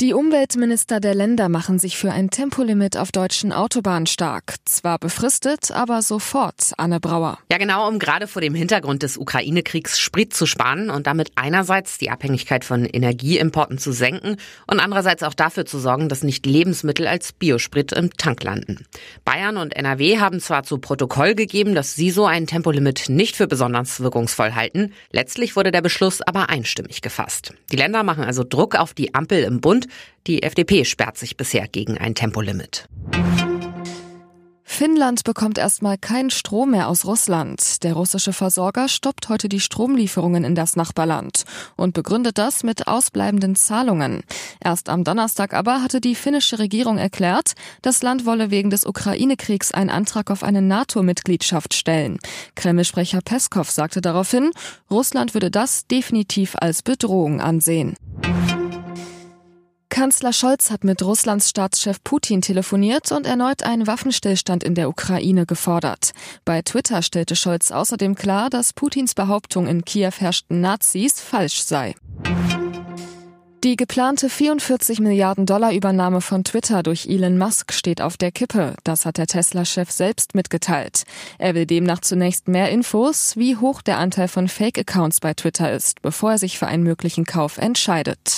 Die Umweltminister der Länder machen sich für ein Tempolimit auf deutschen Autobahnen stark. Zwar befristet, aber sofort, Anne Brauer. Ja, genau, um gerade vor dem Hintergrund des Ukraine-Kriegs Sprit zu sparen und damit einerseits die Abhängigkeit von Energieimporten zu senken und andererseits auch dafür zu sorgen, dass nicht Lebensmittel als Biosprit im Tank landen. Bayern und NRW haben zwar zu Protokoll gegeben, dass sie so ein Tempolimit nicht für besonders wirkungsvoll halten. Letztlich wurde der Beschluss aber einstimmig gefasst. Die Länder machen also Druck auf die Ampel im Bund die FDP sperrt sich bisher gegen ein Tempolimit. Finnland bekommt erstmal keinen Strom mehr aus Russland. Der russische Versorger stoppt heute die Stromlieferungen in das Nachbarland und begründet das mit ausbleibenden Zahlungen. Erst am Donnerstag aber hatte die finnische Regierung erklärt, das Land wolle wegen des Ukraine-Kriegs einen Antrag auf eine NATO-Mitgliedschaft stellen. Kreml-Sprecher Peskov sagte daraufhin, Russland würde das definitiv als Bedrohung ansehen. Kanzler Scholz hat mit Russlands Staatschef Putin telefoniert und erneut einen Waffenstillstand in der Ukraine gefordert. Bei Twitter stellte Scholz außerdem klar, dass Putins Behauptung, in Kiew herrschten Nazis, falsch sei. Die geplante 44 Milliarden Dollar Übernahme von Twitter durch Elon Musk steht auf der Kippe. Das hat der Tesla-Chef selbst mitgeteilt. Er will demnach zunächst mehr Infos, wie hoch der Anteil von Fake-Accounts bei Twitter ist, bevor er sich für einen möglichen Kauf entscheidet.